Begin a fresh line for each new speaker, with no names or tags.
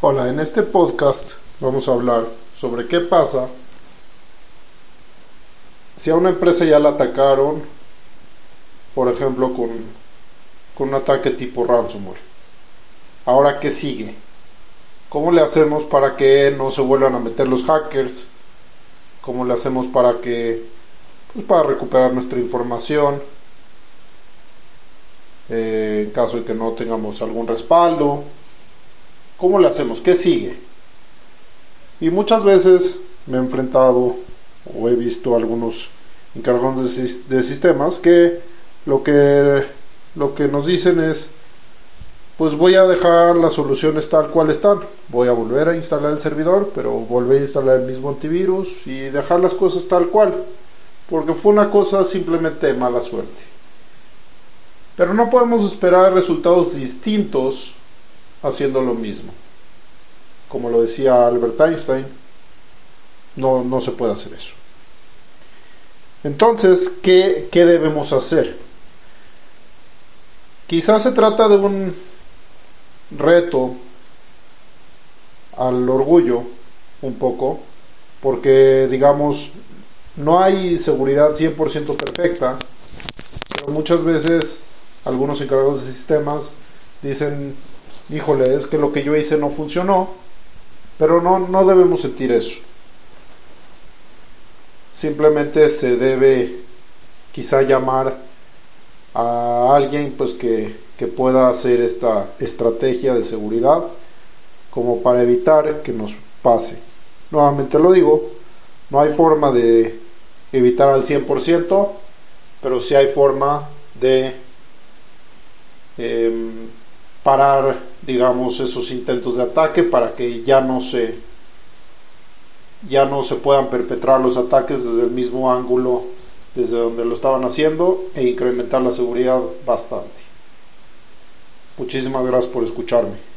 Hola, en este podcast vamos a hablar sobre qué pasa si a una empresa ya la atacaron, por ejemplo, con, con un ataque tipo ransomware. Ahora, ¿qué sigue? ¿Cómo le hacemos para que no se vuelvan a meter los hackers? ¿Cómo le hacemos para que, pues para recuperar nuestra información? Eh, en caso de que no tengamos algún respaldo ¿Cómo le hacemos? ¿Qué sigue? Y muchas veces me he enfrentado o he visto algunos encargados de, sistemas que lo que lo que nos dicen es pues voy a dejar las soluciones tal cual están voy a volver a instalar el servidor pero volver a instalar el mismo antivirus y dejar las cosas tal cual porque fue una cosa simplemente de mala suerte pero no podemos esperar resultados distintos haciendo lo mismo. Como lo decía Albert Einstein, no, no se puede hacer eso. Entonces, ¿qué, ¿qué debemos hacer? Quizás se trata de un reto al orgullo un poco, porque digamos, no hay seguridad 100% perfecta, pero muchas veces algunos encargados de sistemas dicen híjole, es que lo que yo hice no funcionó, pero no, no debemos sentir eso. Simplemente se debe quizá llamar a alguien pues que, que pueda hacer esta estrategia de seguridad como para evitar que nos pase. Nuevamente lo digo, no hay forma de evitar al 100%, pero sí hay forma de em, parar, digamos, esos intentos de ataque para que ya no se ya no se puedan perpetrar los ataques desde el mismo ángulo desde donde lo estaban haciendo e incrementar la seguridad bastante. Muchísimas gracias por escucharme.